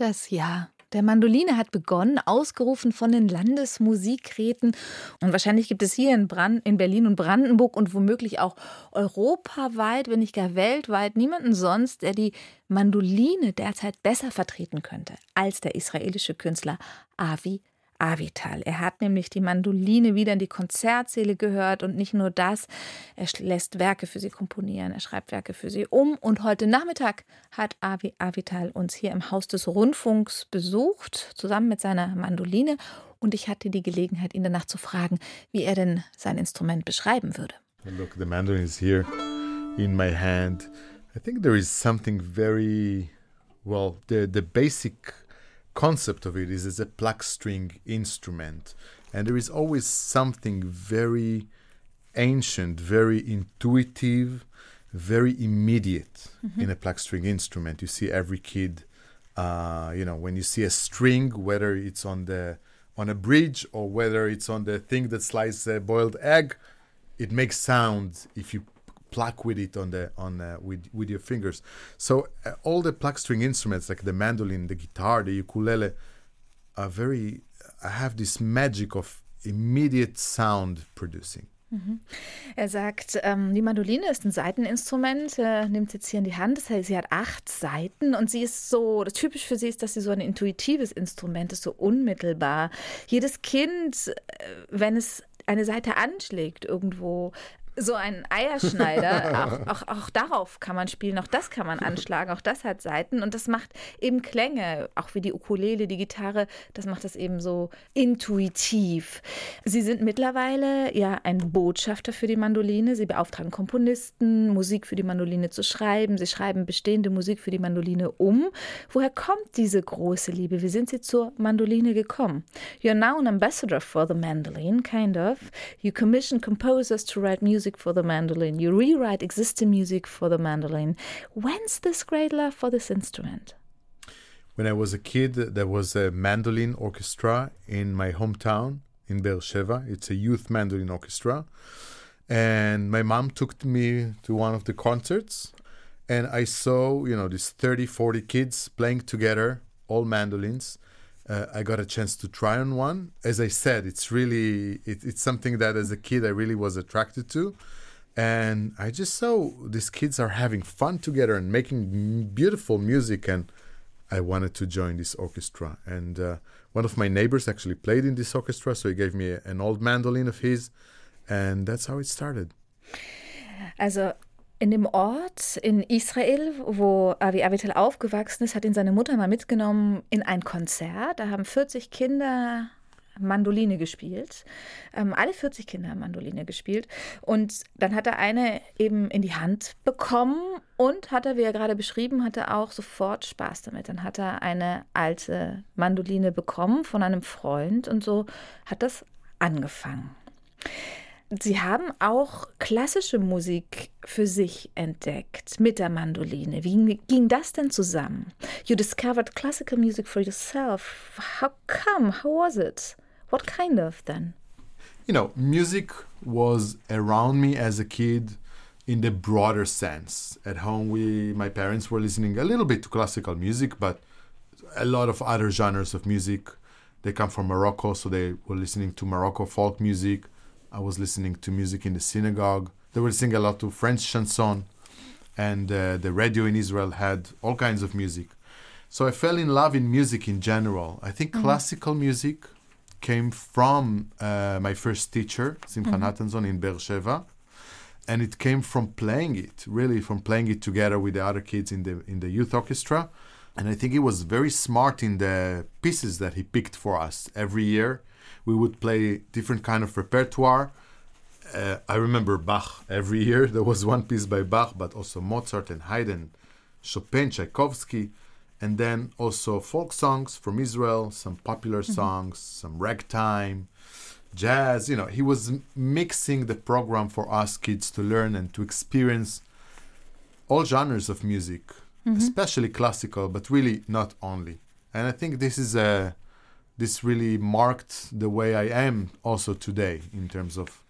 Das Jahr der Mandoline hat begonnen, ausgerufen von den Landesmusikräten. Und wahrscheinlich gibt es hier in, Brand, in Berlin und Brandenburg und womöglich auch europaweit, wenn nicht gar weltweit, niemanden sonst, der die Mandoline derzeit besser vertreten könnte als der israelische Künstler Avi Avital. Er hat nämlich die Mandoline wieder in die Konzertsäle gehört und nicht nur das, er lässt Werke für sie komponieren, er schreibt Werke für sie um und heute Nachmittag hat Avi Avital uns hier im Haus des Rundfunks besucht, zusammen mit seiner Mandoline und ich hatte die Gelegenheit, ihn danach zu fragen, wie er denn sein Instrument beschreiben würde. Look, the mandolin is here in my hand. I think there is something very well, the the basic concept of it is as a pluck string instrument. And there is always something very ancient, very intuitive, very immediate mm-hmm. in a pluck string instrument. You see every kid, uh, you know, when you see a string, whether it's on the on a bridge or whether it's on the thing that slices a boiled egg, it makes sound if you pluck with it on the on uh, with with your fingers. So uh, all the pluck string instruments like the mandolin, the guitar, the ukulele are very I have this magic of immediate sound producing. Mhm. Er sagt, ähm, die Mandoline ist ein Seiteninstrument, äh, nimmt jetzt hier in die Hand. Das heißt, sie hat acht Seiten und sie ist so, das typisch für sie ist, dass sie so ein intuitives Instrument ist, so unmittelbar. Jedes Kind, äh, wenn es eine Seite anschlägt irgendwo, so ein Eierschneider, auch, auch, auch, darauf kann man spielen, auch das kann man anschlagen, auch das hat Seiten und das macht eben Klänge, auch wie die Ukulele, die Gitarre, das macht das eben so intuitiv. Sie sind mittlerweile ja ein Botschafter für die Mandoline, sie beauftragen Komponisten, Musik für die Mandoline zu schreiben, sie schreiben bestehende Musik für die Mandoline um. Woher kommt diese große Liebe? Wie sind Sie zur Mandoline gekommen? You're now an ambassador for the mandolin, kind of. You commission composers to write music music for the mandolin, you rewrite existing music for the mandolin. When's this great love for this instrument? When I was a kid, there was a mandolin orchestra in my hometown in Beersheba. It's a youth mandolin orchestra. And my mom took me to one of the concerts and I saw, you know, these 30, 40 kids playing together, all mandolins uh, I got a chance to try on one. As I said, it's really it, it's something that as a kid I really was attracted to, and I just saw these kids are having fun together and making beautiful music, and I wanted to join this orchestra. And uh, one of my neighbors actually played in this orchestra, so he gave me an old mandolin of his, and that's how it started. Also In dem Ort in Israel, wo Avi Avital aufgewachsen ist, hat ihn seine Mutter mal mitgenommen in ein Konzert. Da haben 40 Kinder Mandoline gespielt. Ähm, alle 40 Kinder haben Mandoline gespielt. Und dann hat er eine eben in die Hand bekommen und hat er, wie er gerade beschrieben hatte, auch sofort Spaß damit. Dann hat er eine alte Mandoline bekommen von einem Freund und so hat das angefangen. Sie haben auch klassische Musik für sich entdeckt mit der Mandoline. Wie ging das denn zusammen? You discovered classical music for yourself. How come? How was it? What kind of then? You know, music was around me as a kid in the broader sense. At home, we, my parents were listening a little bit to classical music, but a lot of other genres of music. They come from Morocco, so they were listening to Morocco folk music. I was listening to music in the synagogue. They were listening a lot of French chanson, and uh, the radio in Israel had all kinds of music. So I fell in love in music in general. I think mm-hmm. classical music came from uh, my first teacher, Simcha mm-hmm. Natanzon in Beersheba, and it came from playing it, really from playing it together with the other kids in the in the youth orchestra. And I think he was very smart in the pieces that he picked for us every year we would play different kind of repertoire. Uh, I remember Bach every year. There was one piece by Bach, but also Mozart and Haydn, Chopin, Tchaikovsky, and then also folk songs from Israel, some popular mm-hmm. songs, some ragtime, jazz. You know, he was mixing the program for us kids to learn and to experience all genres of music, mm-hmm. especially classical, but really not only. And I think this is a this really marked the way I am also today in terms of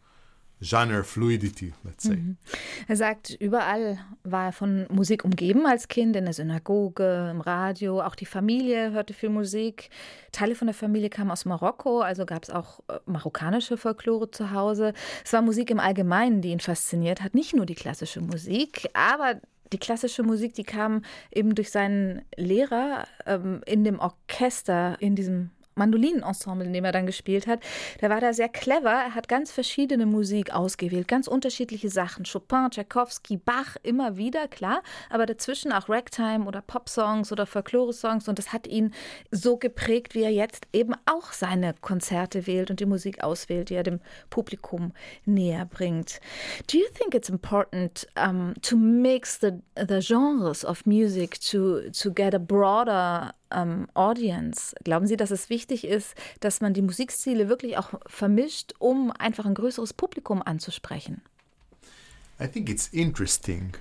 genre fluidity, let's say. Mhm. Er sagt, überall war er von Musik umgeben als Kind, in der Synagoge, im Radio, auch die Familie hörte viel Musik. Teile von der Familie kamen aus Marokko, also gab es auch äh, marokkanische Folklore zu Hause. Es war Musik im Allgemeinen, die ihn fasziniert hat, nicht nur die klassische Musik, aber die klassische Musik, die kam eben durch seinen Lehrer ähm, in dem Orchester, in diesem Mandolinenensemble, in dem er dann gespielt hat, der war da sehr clever. Er hat ganz verschiedene Musik ausgewählt, ganz unterschiedliche Sachen. Chopin, Tchaikovsky, Bach, immer wieder, klar, aber dazwischen auch Ragtime oder Popsongs oder Folklore-Songs und das hat ihn so geprägt, wie er jetzt eben auch seine Konzerte wählt und die Musik auswählt, die er dem Publikum näher bringt. Do you think it's important um, to mix the, the genres of music to, to get a broader ähm, Audience? Glauben Sie, dass es wichtig ist, dass man die Musikstile wirklich auch vermischt, um einfach ein größeres Publikum anzusprechen? I think it's interesting.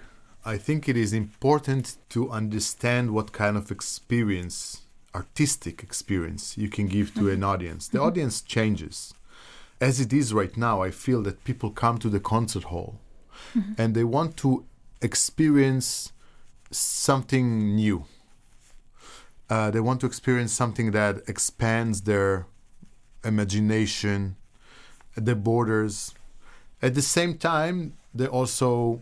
I think it is important to understand what kind of experience, artistic experience, you can give to an audience. The audience changes. As it is right now, I feel that people come to the concert hall and they want to experience something new. Uh, they want to experience something that expands their imagination, the borders. At the same time, they also,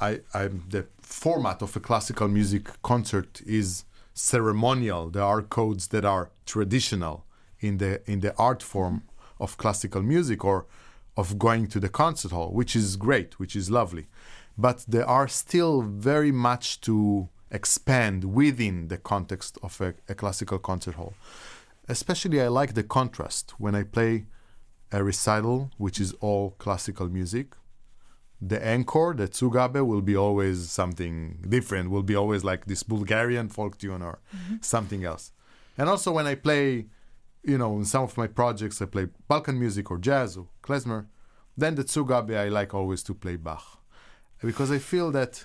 I, I'm the format of a classical music concert is ceremonial. There are codes that are traditional in the in the art form of classical music or of going to the concert hall, which is great, which is lovely. But there are still very much to expand within the context of a, a classical concert hall. Especially, I like the contrast when I play a recital, which is all classical music. The encore, the Zugabe, will be always something different, will be always like this Bulgarian folk tune or mm-hmm. something else. And also, when I play, you know, in some of my projects, I play Balkan music or jazz or klezmer, then the Zugabe, I like always to play Bach. Because I feel that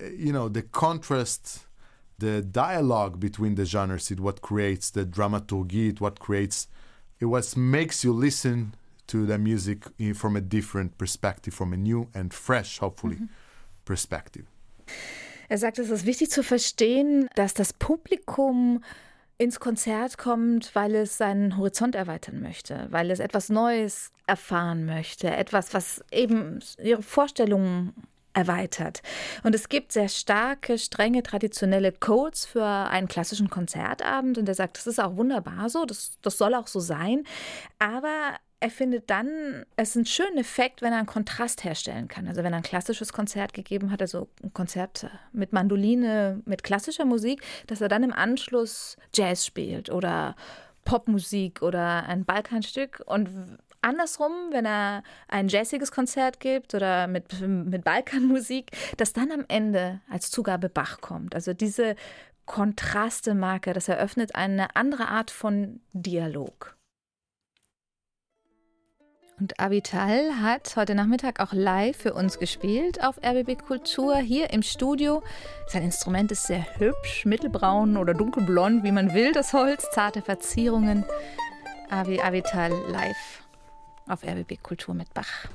you know the contrast the dialogue between the genres is what creates the dramaturgy it what creates it what makes you listen to the music from a different perspective from a new and fresh hopefully perspective. Er sagt, es ist wichtig zu verstehen, dass das Publikum ins Konzert kommt, weil es seinen Horizont erweitern möchte, weil es etwas Neues erfahren möchte, etwas, was eben ihre Vorstellungen erweitert. Und es gibt sehr starke, strenge, traditionelle Codes für einen klassischen Konzertabend. Und er sagt, das ist auch wunderbar so, das, das soll auch so sein. Aber er findet dann, es ist ein schöner Effekt, wenn er einen Kontrast herstellen kann. Also wenn er ein klassisches Konzert gegeben hat, also ein Konzert mit Mandoline, mit klassischer Musik, dass er dann im Anschluss Jazz spielt oder Popmusik oder ein Balkanstück und andersrum, wenn er ein jazziges Konzert gibt oder mit, mit Balkanmusik, dass dann am Ende als Zugabe Bach kommt. Also diese Kontraste mag er, das eröffnet eine andere Art von Dialog. Und Avital hat heute Nachmittag auch live für uns gespielt auf RBB Kultur hier im Studio. Sein Instrument ist sehr hübsch, mittelbraun oder dunkelblond, wie man will, das Holz, zarte Verzierungen. Avi Avital live auf RBB Kultur mit Bach.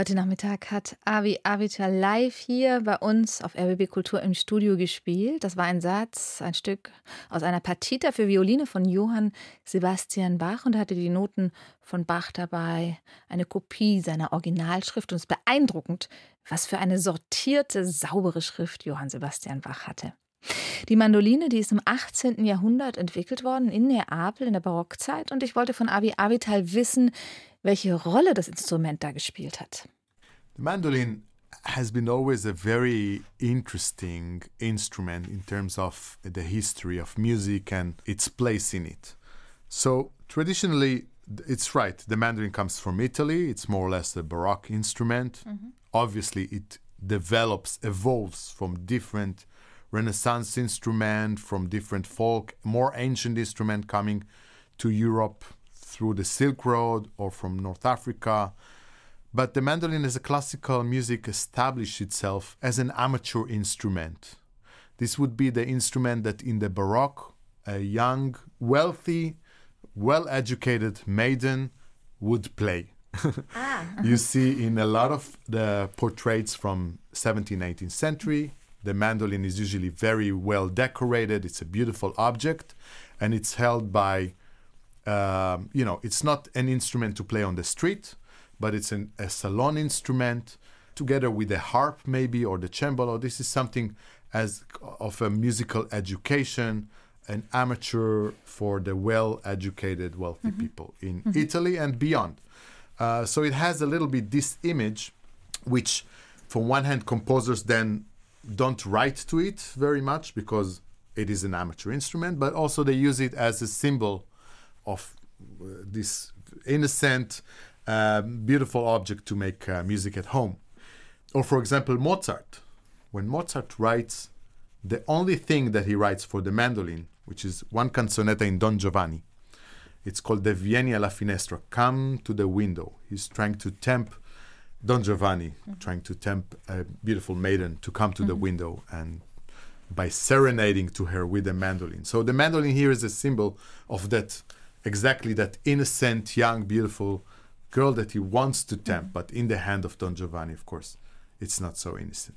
Heute Nachmittag hat Avi Avital live hier bei uns auf RBB Kultur im Studio gespielt. Das war ein Satz, ein Stück aus einer Partita für Violine von Johann Sebastian Bach und hatte die Noten von Bach dabei, eine Kopie seiner Originalschrift und es ist beeindruckend, was für eine sortierte, saubere Schrift Johann Sebastian Bach hatte. Die Mandoline, die ist im 18. Jahrhundert entwickelt worden in Neapel in der Barockzeit und ich wollte von Avi Avital wissen, welche Rolle das Instrument da gespielt hat. The mandolin has been always a very interesting instrument in terms of the history of music and its place in it. So, traditionally, it's right, the mandolin comes from Italy, it's more or less a Baroque instrument. Mm-hmm. Obviously, it develops, evolves from different Renaissance instrument, from different folk, more ancient instrument coming to Europe through the Silk Road or from North Africa. But the mandolin as a classical music established itself as an amateur instrument. This would be the instrument that in the Baroque, a young, wealthy, well educated maiden would play. ah. you see in a lot of the portraits from 17th, 18th century, the mandolin is usually very well decorated. It's a beautiful object, and it's held by um, you know, it's not an instrument to play on the street, but it's an, a salon instrument together with a harp, maybe, or the cembalo. This is something as of a musical education, an amateur for the well educated, wealthy mm-hmm. people in mm-hmm. Italy and beyond. Uh, so it has a little bit this image, which, from one hand, composers then don't write to it very much because it is an amateur instrument, but also they use it as a symbol of uh, this innocent, uh, beautiful object to make uh, music at home. Or, for example, Mozart. When Mozart writes, the only thing that he writes for the mandolin, which is one canzonetta in Don Giovanni, it's called the Vieni alla finestra, come to the window. He's trying to tempt Don Giovanni, mm-hmm. trying to tempt a beautiful maiden to come to mm-hmm. the window and by serenading to her with the mandolin. So the mandolin here is a symbol of that exactly that innocent, young, beautiful girl that he wants to tempt, mm-hmm. but in the hand of Don Giovanni, of course, it's not so innocent.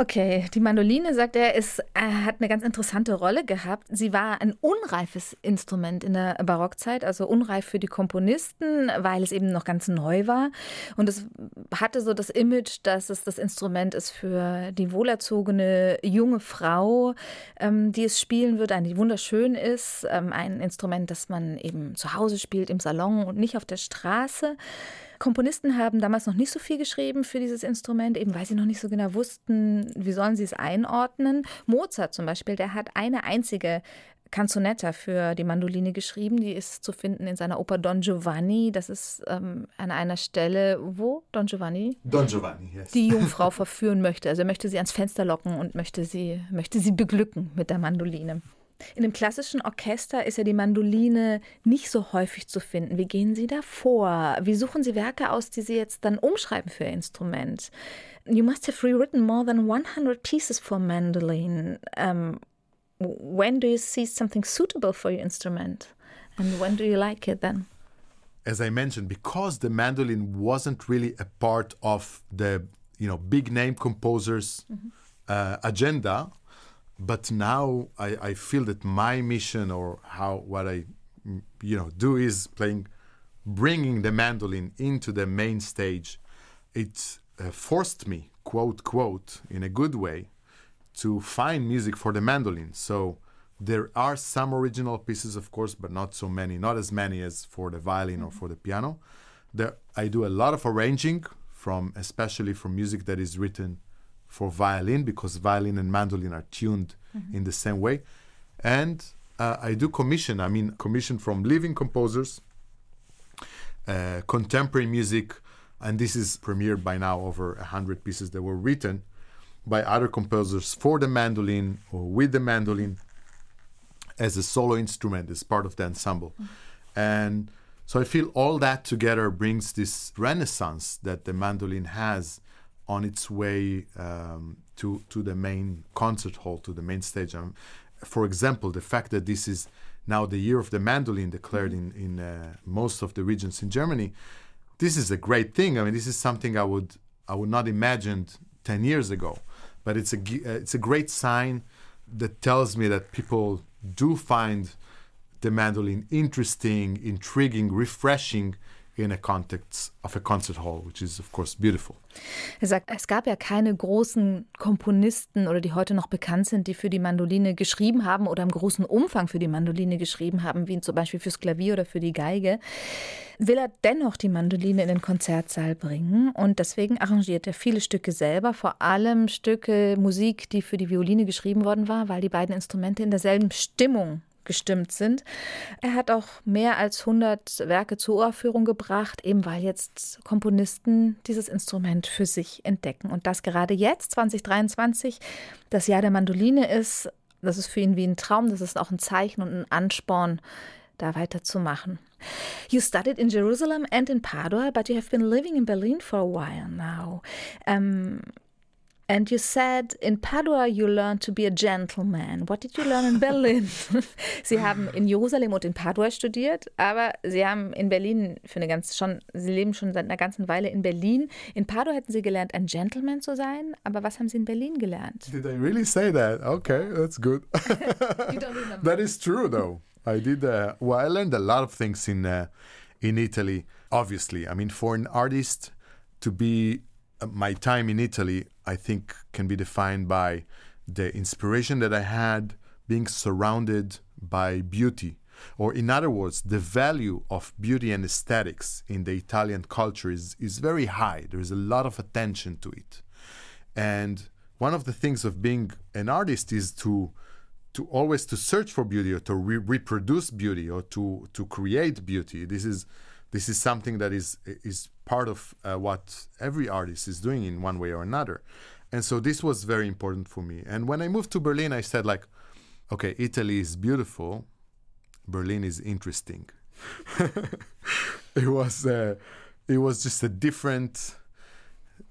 Okay, die Mandoline, sagt er, ist, er hat eine ganz interessante Rolle gehabt. Sie war ein unreifes Instrument in der Barockzeit, also unreif für die Komponisten, weil es eben noch ganz neu war. Und es hatte so das Image, dass es das Instrument ist für die wohlerzogene junge Frau, ähm, die es spielen wird, eine, die wunderschön ist. Ähm, ein Instrument, das man eben zu Hause spielt, im Salon und nicht auf der Straße. Komponisten haben damals noch nicht so viel geschrieben für dieses Instrument, eben weil sie noch nicht so genau wussten, wie sollen sie es einordnen. Mozart zum Beispiel, der hat eine einzige Canzonetta für die Mandoline geschrieben. Die ist zu finden in seiner Oper Don Giovanni. Das ist ähm, an einer Stelle, wo Don Giovanni, Don Giovanni yes. die Jungfrau verführen möchte. Also er möchte sie ans Fenster locken und möchte sie, möchte sie beglücken mit der Mandoline. In einem klassischen Orchester ist ja die Mandoline nicht so häufig zu finden. Wie gehen Sie da vor? Wie suchen Sie Werke aus, die Sie jetzt dann umschreiben für Ihr Instrument? You must have rewritten more than 100 pieces for mandolin. Um, when do you see something suitable for your instrument? And when do you like it then? As I mentioned, because the mandolin wasn't really a part of the you know big name composers' mm -hmm. uh, agenda, but now I, I feel that my mission or how what I you know do is playing bringing the mandolin into the main stage. It uh, forced me quote quote in a good way to find music for the mandolin. So there are some original pieces of course but not so many not as many as for the violin or for the piano. There i do a lot of arranging from especially from music that is written for violin because violin and mandolin are tuned mm-hmm. in the same way. And uh, I do commission, I mean, commission from living composers, uh, contemporary music, and this is premiered by now over 100 pieces that were written by other composers for the mandolin or with the mandolin as a solo instrument, as part of the ensemble. Mm-hmm. And so I feel all that together brings this renaissance that the mandolin has on its way um, to to the main concert hall, to the main stage. Um, for example, the fact that this is now the year of the mandolin declared in in uh, most of the regions in Germany this is a great thing. I mean, this is something I would I would not imagine ten years ago, but it's a uh, it's a great sign that tells me that people do find the mandolin interesting, intriguing, refreshing in a context of a concert hall, which is of course beautiful. Er sagt, es gab ja keine großen Komponisten oder die heute noch bekannt sind, die für die Mandoline geschrieben haben oder im großen Umfang für die Mandoline geschrieben haben, wie zum Beispiel fürs Klavier oder für die Geige. Will er dennoch die Mandoline in den Konzertsaal bringen und deswegen arrangiert er viele Stücke selber, vor allem Stücke Musik, die für die Violine geschrieben worden war, weil die beiden Instrumente in derselben Stimmung gestimmt sind. Er hat auch mehr als 100 Werke zur Uraufführung gebracht, eben weil jetzt Komponisten dieses Instrument für sich entdecken. Und das gerade jetzt, 2023, das Jahr der Mandoline ist, das ist für ihn wie ein Traum, das ist auch ein Zeichen und ein Ansporn, da weiterzumachen. You studied in Jerusalem and in Padua, but you have been living in Berlin for a while now. Um, And you said in Padua you learned to be a gentleman. What did you learn in Berlin? Sie haben in Jerusalem und in Padua studiert, aber Sie haben in Berlin für eine ganze schon, Sie leben schon seit einer ganzen Weile in Berlin. In Padua hätten Sie gelernt, ein Gentleman zu sein, aber was haben Sie in Berlin gelernt? Did I really say that? Okay, that's good. you don't remember. that is true, though. I did. Uh, well, I learned a lot of things in uh, in Italy. Obviously, I mean, for an artist to be my time in Italy, I think, can be defined by the inspiration that I had being surrounded by beauty. Or, in other words, the value of beauty and aesthetics in the Italian culture is, is very high. There's a lot of attention to it. And one of the things of being an artist is to to always to search for beauty or to re- reproduce beauty or to to create beauty. This is this is something that is is part of uh, what every artist is doing in one way or another. And so this was very important for me. And when i moved to berlin i said like okay italy is beautiful. Berlin is interesting. It was uh, it was just a different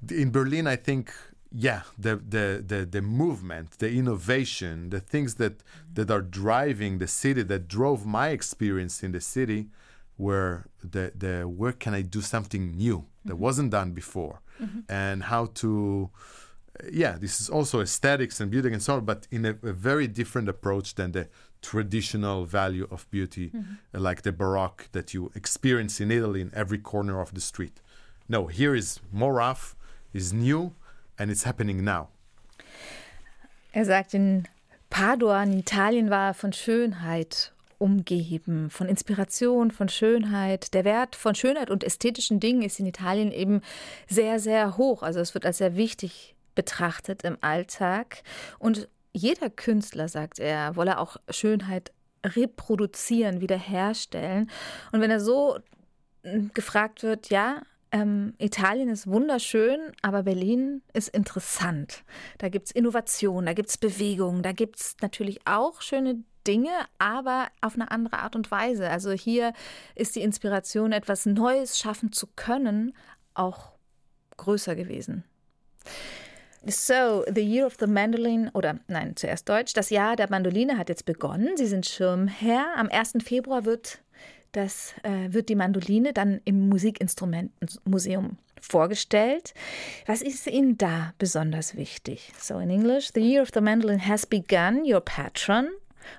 in berlin i think yeah the, the the the movement the innovation the things that that are driving the city that drove my experience in the city where the the where can I do something new that Mm-hmm. wasn't done before, and how to yeah this is also aesthetics and beauty and so on, but in a, a very different approach than the traditional value of beauty, Mm-hmm. like the baroque that you experience in Italy in every corner of the street. No, here is more rough, is new, and it's happening now. Er sagt, in Padua in Italien war er von Schönheit umgeben, von Inspiration, von Schönheit. Der Wert von Schönheit und ästhetischen Dingen ist in Italien eben sehr, sehr hoch. Also es wird als sehr wichtig betrachtet im Alltag. Und jeder Künstler, sagt er, wolle auch Schönheit reproduzieren, wiederherstellen. Und wenn er so äh, gefragt wird, ja, ähm, Italien ist wunderschön, aber Berlin ist interessant. Da gibt es Innovation, da gibt es Bewegung, da gibt es natürlich auch schöne Dinge, aber auf eine andere Art und Weise. Also hier ist die Inspiration, etwas Neues schaffen zu können, auch größer gewesen. So, the year of the mandolin, oder nein, zuerst Deutsch. Das Jahr der Mandoline hat jetzt begonnen. Sie sind Schirmherr. Am 1. Februar wird, das, äh, wird die Mandoline dann im Musikinstrumentenmuseum vorgestellt. Was ist Ihnen da besonders wichtig? So, in English, the year of the mandolin has begun, your patron.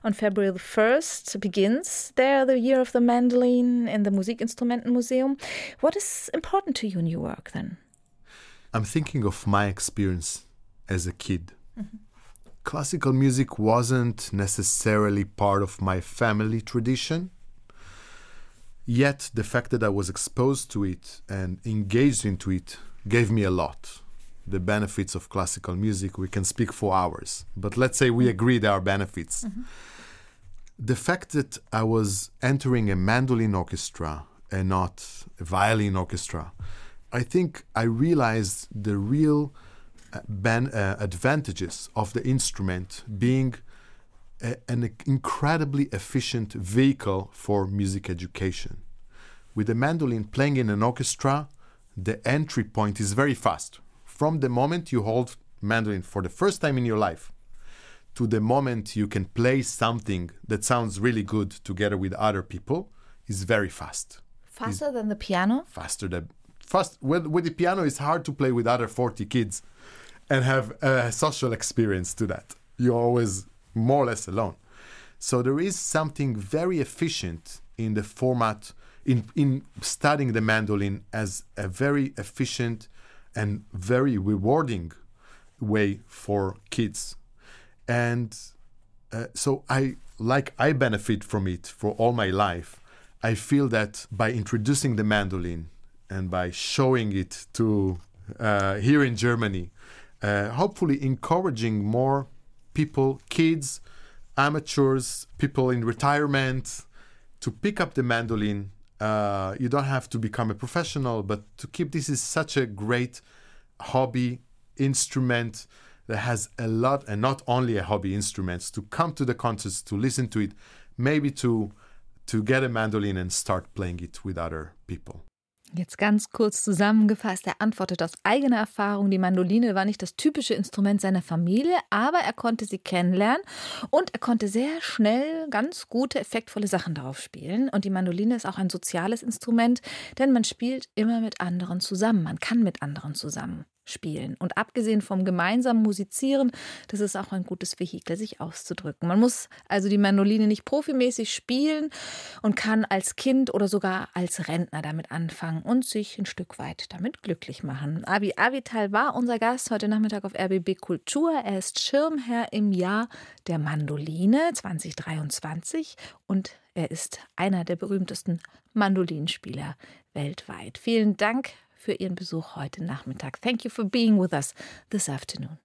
On February the 1st begins there the year of the mandolin in the Musikinstrumentenmuseum. What is important to you in your work then? I'm thinking of my experience as a kid. Mm-hmm. Classical music wasn't necessarily part of my family tradition. Yet the fact that I was exposed to it and engaged into it gave me a lot. The benefits of classical music, we can speak for hours, but let's say we agree there are benefits. The fact that I was entering a mandolin orchestra and not a violin orchestra, I think I realized the real uh, ben- uh, advantages of the instrument being a, an incredibly efficient vehicle for music education. With a mandolin playing in an orchestra, the entry point is very fast. From the moment you hold mandolin for the first time in your life to the moment you can play something that sounds really good together with other people is very fast. Faster than the piano? faster than fast with, with the piano it's hard to play with other 40 kids and have a social experience to that. You're always more or less alone. So there is something very efficient in the format in in studying the mandolin as a very efficient and very rewarding way for kids. And uh, so i like i benefit from it for all my life i feel that by introducing the mandolin and by showing it to uh, here in germany uh, hopefully encouraging more people kids amateurs people in retirement to pick up the mandolin uh, you don't have to become a professional, but to keep this is such a great hobby instrument that has a lot, and not only a hobby instrument, to come to the concerts, to listen to it, maybe to to get a mandolin and start playing it with other people. Jetzt ganz kurz zusammengefasst, er antwortet aus eigener Erfahrung, die Mandoline war nicht das typische Instrument seiner Familie, aber er konnte sie kennenlernen und er konnte sehr schnell ganz gute, effektvolle Sachen darauf spielen. Und die Mandoline ist auch ein soziales Instrument, denn man spielt immer mit anderen zusammen, man kann mit anderen zusammen spielen. Und abgesehen vom gemeinsamen Musizieren, das ist auch ein gutes Vehikel, sich auszudrücken. Man muss also die Mandoline nicht profimäßig spielen und kann als Kind oder sogar als Rentner damit anfangen und sich ein Stück weit damit glücklich machen. Abi Avital war unser Gast heute Nachmittag auf RBB Kultur. Er ist Schirmherr im Jahr der Mandoline 2023 und er ist einer der berühmtesten Mandolinspieler weltweit. Vielen Dank für Ihren Besuch heute Nachmittag. Thank you for being with us this afternoon.